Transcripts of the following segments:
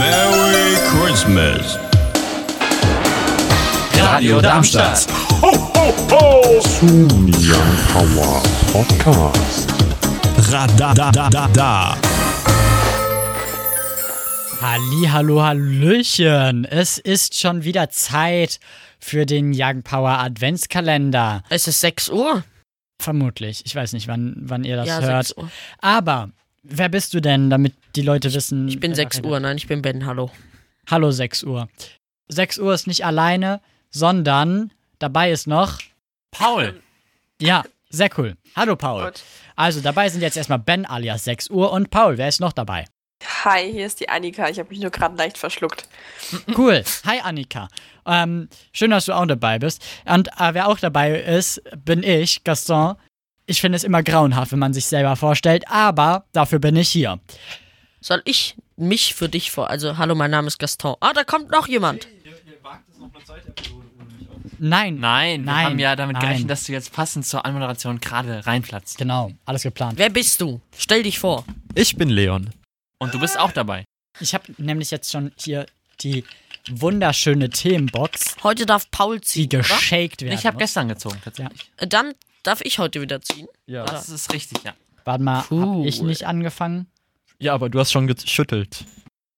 Merry Christmas. Radio Darmstadt. Young Power Podcast. Radadadada. Halli, hallo, hallöchen. Es ist schon wieder Zeit für den Young Power Adventskalender. Es ist 6 Uhr. Vermutlich. Ich weiß nicht, wann, wann ihr das ja, hört. 6 Uhr. Aber wer bist du denn, damit die Leute wissen? Ich bin wer 6 da Uhr. Nein, ich bin Ben. Hallo. Hallo 6 Uhr. 6 Uhr ist nicht alleine, sondern dabei ist noch. Paul. Ja, sehr cool. Hallo Paul. Gut. Also dabei sind jetzt erstmal Ben alias 6 Uhr und Paul. Wer ist noch dabei? Hi, hier ist die Annika. Ich habe mich nur gerade leicht verschluckt. Cool. Hi Annika. Ähm, schön, dass du auch dabei bist. Und äh, wer auch dabei ist, bin ich, Gaston. Ich finde es immer grauenhaft, wenn man sich selber vorstellt, aber dafür bin ich hier. Soll ich mich für dich vor? Also, hallo, mein Name ist Gaston. Ah, da kommt noch jemand. Nein. Nein, wir Nein, haben ja damit nein. gerechnet, dass du jetzt passend zur Anmoderation gerade reinplatzt. Genau, alles geplant. Wer bist du? Stell dich vor. Ich bin Leon. Und du bist auch dabei. Ich habe nämlich jetzt schon hier die wunderschöne Themenbox, Heute darf Paul die ziehen. oder? geshaked werden Ich habe gestern gezogen, tatsächlich. Äh, Dann darf ich heute wieder ziehen. Ja. Das ist richtig, ja. Warte mal, hab Cool. ich nicht angefangen? Ja, aber du hast schon geschüttelt.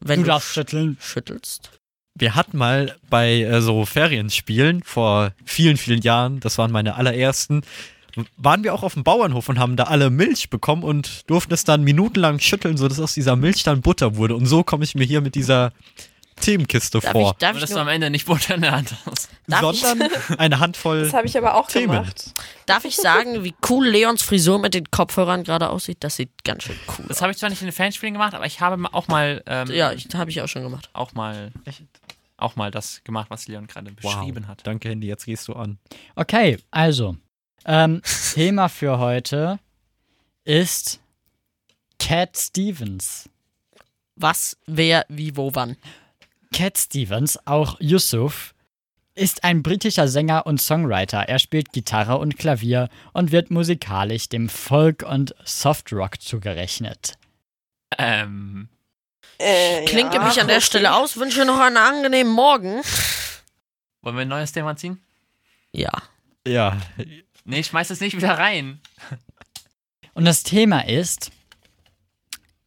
Wenn Du du, darfst schütteln. schüttelst. Wir hatten mal bei äh, so Ferienspielen vor vielen, vielen Jahren, das waren meine allerersten, waren wir auch auf dem Bauernhof und haben da alle Milch bekommen und durften es dann minutenlang schütteln, sodass aus dieser Milch dann Butter wurde. Und so komme ich mir hier mit dieser Themenkiste Darf vor. ich, darf Aber ich dass du nur, am Ende nicht Butter in der Hand hast. Darf ich, sondern eine Handvoll Das habe ich aber auch Themen. gemacht. darf ich sagen, wie cool Leons Frisur mit den Kopfhörern gerade aussieht? Das sieht ganz schön cool Das aus. habe ich zwar nicht in den Fanspielen gemacht, aber ich habe auch mal, ähm, Ja, ich, habe ich auch schon gemacht. auch mal, auch mal das gemacht, was Leon gerade Wow. beschrieben hat. Danke, Handy, jetzt gehst du an. Okay, also. Ähm, Thema für heute ist Cat Stevens. Was, wer, wie, wo, wann. Cat Stevens, auch Yusuf, ist ein britischer Sänger und Songwriter. Er spielt Gitarre und Klavier und wird musikalisch dem Folk und Softrock zugerechnet. Ähm, Äh, Klinke ja, mich an der okay. Stelle aus, wünsche noch einen angenehmen Morgen. wollen wir ein neues Thema ziehen? Ja. Ja, Nee, ich schmeiß es nicht wieder rein. Und das Thema ist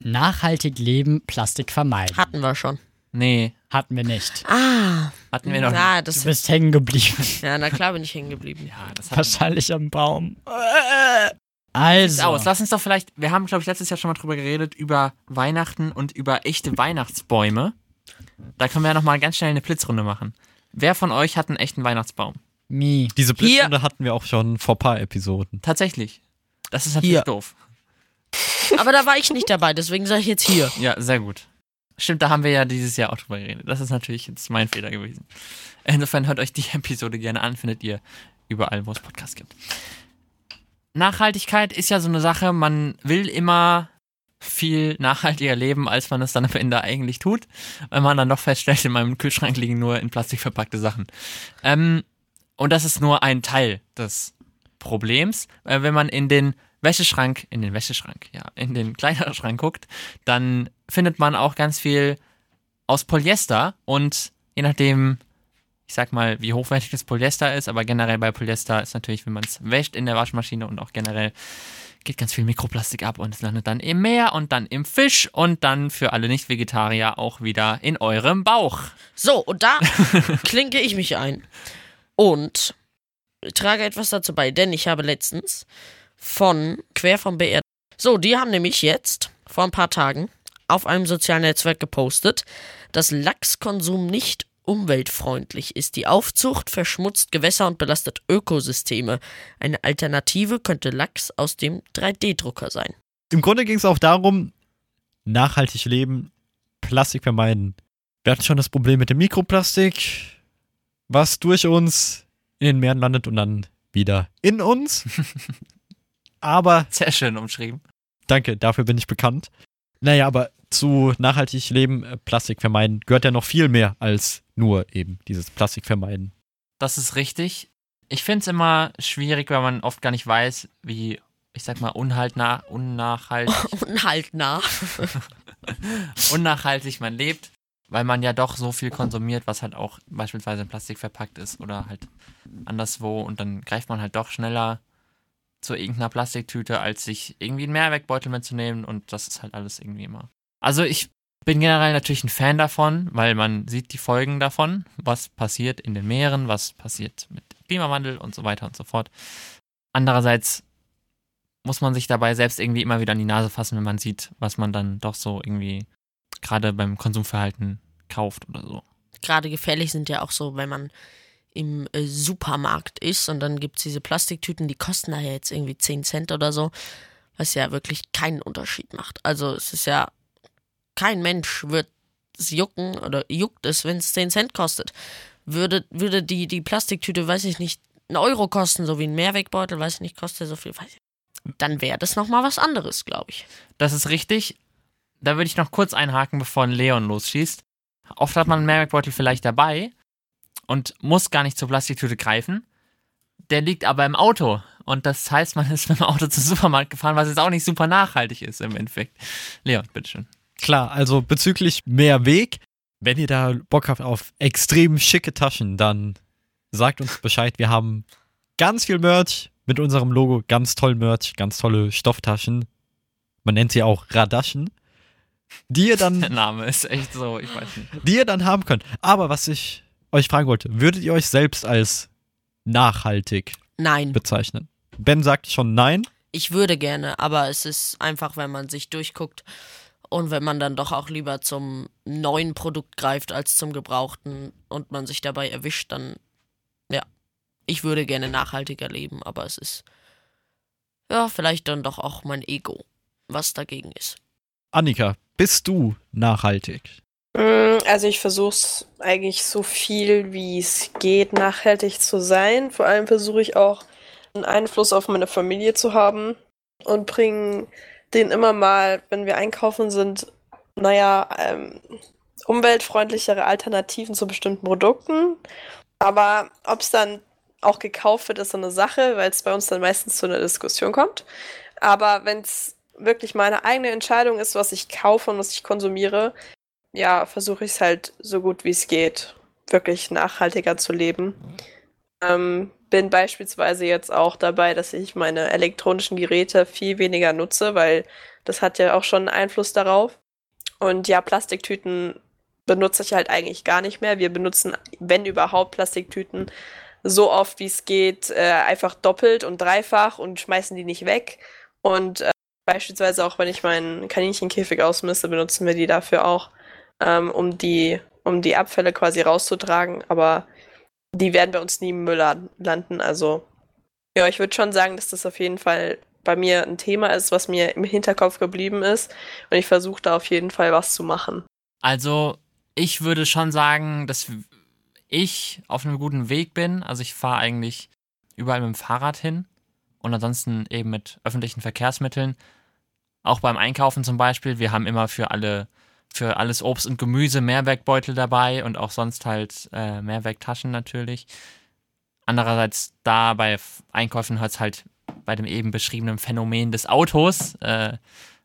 nachhaltig leben, Plastik vermeiden. Hatten wir schon. Nee, Hatten wir nicht. Ah. Hatten wir noch Ja, Du das, bist hängen geblieben. ja, na klar bin ich hängen geblieben. Ja, das Wahrscheinlich am Baum. Also, aus. Lass uns doch vielleicht, wir haben, glaube ich, letztes Jahr schon mal drüber geredet, über Weihnachten und über echte Weihnachtsbäume. Da können wir ja nochmal ganz schnell eine Blitzrunde machen. Wer von euch hat einen echten Weihnachtsbaum? Mi. diese Blitzrunde hatten wir auch schon vor ein paar Episoden. Tatsächlich. Das ist natürlich Hier. doof. Aber da war ich nicht dabei, deswegen sage ich jetzt hier. Ja, sehr gut. Stimmt, da haben wir ja dieses Jahr auch drüber geredet. Das ist natürlich jetzt mein Fehler gewesen. Insofern hört euch die Episode gerne an, findet ihr überall, wo es Podcasts gibt. Nachhaltigkeit ist ja so eine Sache, man will immer viel nachhaltiger leben, als man es dann am Ende eigentlich tut, weil man dann doch feststellt, in meinem Kühlschrank liegen nur in Plastik verpackte Sachen. Ähm, und das ist nur ein Teil des Problems. Äh, wenn man in den Wäscheschrank, in den Wäscheschrank, ja, in den Kleiderschrank guckt, dann findet man auch ganz viel aus Polyester und je nachdem, ich sag mal, wie hochwertig das Polyester ist, aber generell bei Polyester ist natürlich, wenn man es wäscht in der Waschmaschine und auch generell geht ganz viel Mikroplastik ab und es landet dann im Meer und dann im Fisch und dann für alle Nicht-Vegetarier auch wieder in eurem Bauch. So, und da klinke ich mich ein und trage etwas dazu bei, denn ich habe letztens von Quer vom BR. So, die haben nämlich jetzt vor ein paar Tagen auf einem sozialen Netzwerk gepostet, dass Lachskonsum nicht umweltfreundlich ist. Die Aufzucht verschmutzt Gewässer und belastet Ökosysteme. Eine Alternative könnte Lachs aus dem 3D-Drucker sein. Im Grunde ging es auch darum, nachhaltig leben, Plastik vermeiden. Wir hatten schon das Problem mit dem Mikroplastik, was durch uns in den Meeren landet und dann wieder in uns. Aber Sehr schön umschrieben. danke, dafür bin ich bekannt. Naja, aber zu nachhaltig leben, äh, Plastik vermeiden, gehört ja noch viel mehr als nur eben dieses Plastik vermeiden. Das ist richtig. Ich finde es immer schwierig, weil man oft gar nicht weiß, wie, ich sag mal, unhaltna, unnachhaltig, Und halt nah. unnachhaltig man lebt. weil man ja doch so viel konsumiert, was halt auch beispielsweise in Plastik verpackt ist oder halt anderswo und dann greift man halt doch schneller zu irgendeiner Plastiktüte, als sich irgendwie einen Mehrwegbeutel mitzunehmen und das ist halt alles irgendwie immer. Also ich bin generell natürlich ein Fan davon, weil man sieht die Folgen davon, was passiert in den Meeren, was passiert mit Klimawandel und so weiter und so fort. Andererseits muss man sich dabei selbst irgendwie immer wieder an die Nase fassen, wenn man sieht, was man dann doch so irgendwie gerade beim Konsumverhalten kauft oder so. Gerade gefährlich sind ja auch so, wenn man im äh, Supermarkt ist und dann gibt es diese Plastiktüten, die kosten da ja jetzt irgendwie 10 Cent oder so, was ja wirklich keinen Unterschied macht. Also es ist ja, kein Mensch wird es jucken oder juckt es, wenn es 10 Cent kostet. Würde, würde die, die Plastiktüte, weiß ich nicht, einen Euro kosten, so wie ein Mehrwegbeutel, weiß ich nicht, kostet so viel, weiß ich dann wäre das nochmal was anderes, glaube ich. Das ist richtig. Da würde ich noch kurz einhaken, bevor Leon losschießt. Oft hat man einen Mehrwegbeutel vielleicht dabei und muss gar nicht zur Plastiktüte greifen. Der liegt aber im Auto. Und das heißt, man ist mit dem Auto zum Supermarkt gefahren, was jetzt auch nicht super nachhaltig ist im Endeffekt. Leon, bitteschön. Klar, also bezüglich mehr Weg, wenn ihr da Bock habt auf extrem schicke Taschen, dann sagt uns Bescheid. Wir haben ganz viel Merch mit unserem Logo, ganz toll Merch, ganz tolle Stofftaschen. Man nennt sie auch Radaschen. Die ihr dann Der Name ist echt so, ich weiß nicht. die ihr dann haben könnt. Aber was ich euch fragen wollte, würdet ihr euch selbst als nachhaltig Nein, bezeichnen? Ben sagt schon nein. ich würde gerne, aber es ist einfach, wenn man sich durchguckt und wenn man dann doch auch lieber zum neuen Produkt greift als zum gebrauchten und man sich dabei erwischt, dann ja, ich würde gerne nachhaltiger leben, aber es ist ja vielleicht dann doch auch mein Ego, was dagegen ist. Annika, bist du nachhaltig? Mm, Also ich versuche es eigentlich so viel, wie es geht, nachhaltig zu sein. Vor allem versuche ich auch einen Einfluss auf meine Familie zu haben und bringe den immer mal, wenn wir einkaufen sind, naja, ähm, umweltfreundlichere Alternativen zu bestimmten Produkten. Aber ob es dann auch gekauft wird, ist so eine Sache, weil es bei uns dann meistens zu einer Diskussion kommt. Aber wenn es wirklich meine eigene Entscheidung ist, was ich kaufe und was ich konsumiere, ja, versuche ich es halt so gut wie es geht, wirklich nachhaltiger zu leben. Ähm, bin beispielsweise jetzt auch dabei, dass ich meine elektronischen Geräte viel weniger nutze, weil das hat ja auch schon Einfluss darauf. Und ja, Plastiktüten benutze ich halt eigentlich gar nicht mehr. Wir benutzen, wenn überhaupt, Plastiktüten so oft wie es geht, äh, einfach doppelt und dreifach und schmeißen die nicht weg. Und äh, beispielsweise auch, wenn ich meinen Kaninchenkäfig ausmisse, benutzen wir die dafür auch, ähm, um die, um die Abfälle quasi rauszutragen. Aber die werden bei uns nie im Müll lan- landen. Also ja, ich würde schon sagen, dass das auf jeden Fall bei mir ein Thema ist, was mir im Hinterkopf geblieben ist. Und ich versuche da auf jeden Fall was zu machen. Also, ich würde schon sagen, dass ich auf einem guten Weg bin. Also, ich fahre eigentlich überall mit dem Fahrrad hin und ansonsten eben mit öffentlichen Verkehrsmitteln. Auch beim Einkaufen zum Beispiel. Wir haben immer für alle, für alles Obst und Gemüse Mehrwegbeutel dabei und auch sonst halt äh, Mehrwegtaschen natürlich. Andererseits da bei Einkäufen hört es halt bei dem eben beschriebenen Phänomen des Autos äh,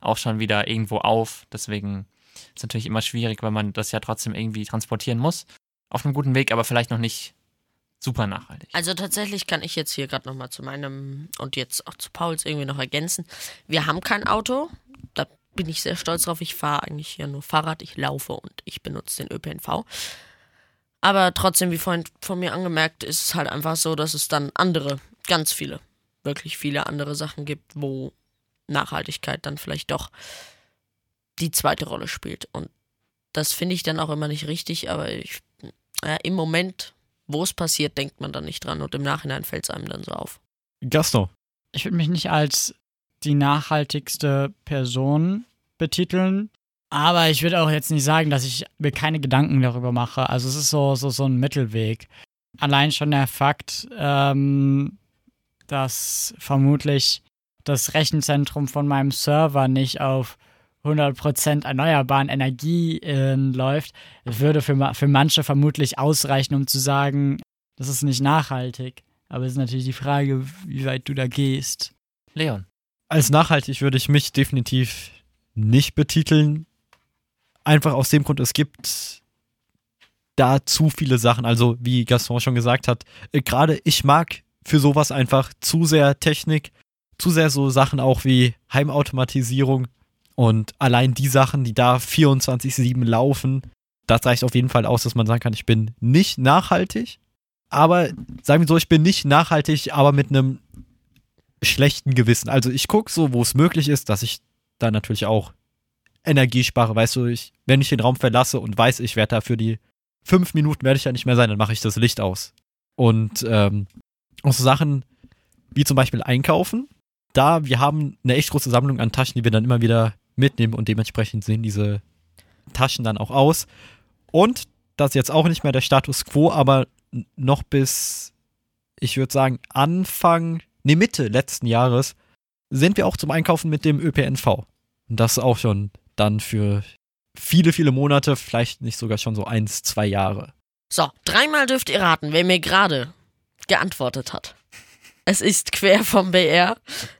auch schon wieder irgendwo auf. Deswegen ist natürlich immer schwierig, weil man das ja trotzdem irgendwie transportieren muss. Auf einem guten Weg, aber vielleicht noch nicht super nachhaltig. Also tatsächlich kann ich jetzt hier gerade nochmal zu meinem und jetzt auch zu Pauls irgendwie noch ergänzen. Wir haben kein Auto. Bin ich sehr stolz drauf. Ich fahre eigentlich ja nur Fahrrad, ich laufe und ich benutze den ÖPNV. Aber trotzdem, wie vorhin von mir angemerkt, ist es halt einfach so, dass es dann andere, ganz viele, wirklich viele andere Sachen gibt, wo Nachhaltigkeit dann vielleicht doch die zweite Rolle spielt. Und das finde ich dann auch immer nicht richtig, aber ich, ja, im Moment wo es passiert, denkt man dann nicht dran und im Nachhinein fällt es einem dann so auf. Gaston. Ich würde mich nicht als die nachhaltigste Person betiteln, aber ich würde auch jetzt nicht sagen, dass ich mir keine Gedanken darüber mache. Also es ist so, so, so ein Mittelweg. Allein schon der Fakt, ähm, dass vermutlich das Rechenzentrum von meinem Server nicht auf 100% erneuerbaren Energie äh, läuft, würde für, für manche vermutlich ausreichen, um zu sagen, das ist nicht nachhaltig. Aber es ist natürlich die Frage, wie weit du da gehst. Leon. Als nachhaltig würde ich mich definitiv nicht betiteln. Einfach aus dem Grund, es gibt da zu viele Sachen. Also, wie Gaston schon gesagt hat, äh, gerade ich mag für sowas einfach zu sehr Technik, zu sehr so Sachen auch wie Heimautomatisierung und allein die Sachen, die da 24-7 laufen, das reicht auf jeden Fall aus, dass man sagen kann, ich bin nicht nachhaltig. Aber sagen wir so, ich bin nicht nachhaltig, aber mit einem schlechten Gewissen. Also ich gucke so, wo es möglich ist, dass ich da natürlich auch Energie spare. Weißt du, ich, wenn ich den Raum verlasse und weiß, ich werde da für die fünf Minuten werde ich ja nicht mehr sein, dann mache ich das Licht aus. Und ähm, auch so Sachen wie zum Beispiel einkaufen. Da, wir haben eine echt große Sammlung an Taschen, die wir dann immer wieder mitnehmen und dementsprechend sehen diese Taschen dann auch aus. Und das ist jetzt auch nicht mehr der Status quo, aber noch bis, ich würde sagen, Anfang, nee, Mitte letzten Jahres sind wir auch zum Einkaufen mit dem ÖPNV. Und das auch schon dann für viele, viele Monate, vielleicht nicht sogar schon so eins, zwei Jahre. So, dreimal dürft ihr raten, wer mir gerade geantwortet hat. Es ist quer vom BR.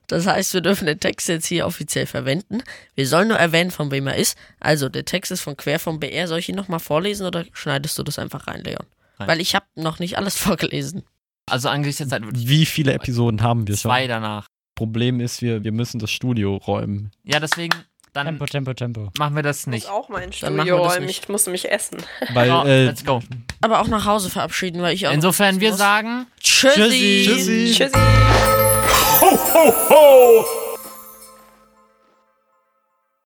Das heißt, wir dürfen den Text jetzt hier offiziell verwenden. Wir sollen nur erwähnen, von wem er ist. Also, der Text ist von quer vom BR. Soll ich ihn nochmal vorlesen oder schneidest du das einfach rein, Leon? Rein. Weil ich habe noch nicht alles vorgelesen. Also angesichts der Zeit würde ich Wie viele Episoden haben wir schon? zwei danach. Problem ist, wir, wir müssen das Studio räumen. Ja, deswegen, dann Tempo, Tempo, Tempo. machen wir das Ich muss nicht. auch mein Studio räumen. nicht. Ich muss nämlich essen. Weil, Ja, äh, let's go. Aber auch nach Hause verabschieden, weil ich auch. Insofern, wir muss. sagen Tschüssi. Tschüssi. Tschüssi. Ho, ho, ho!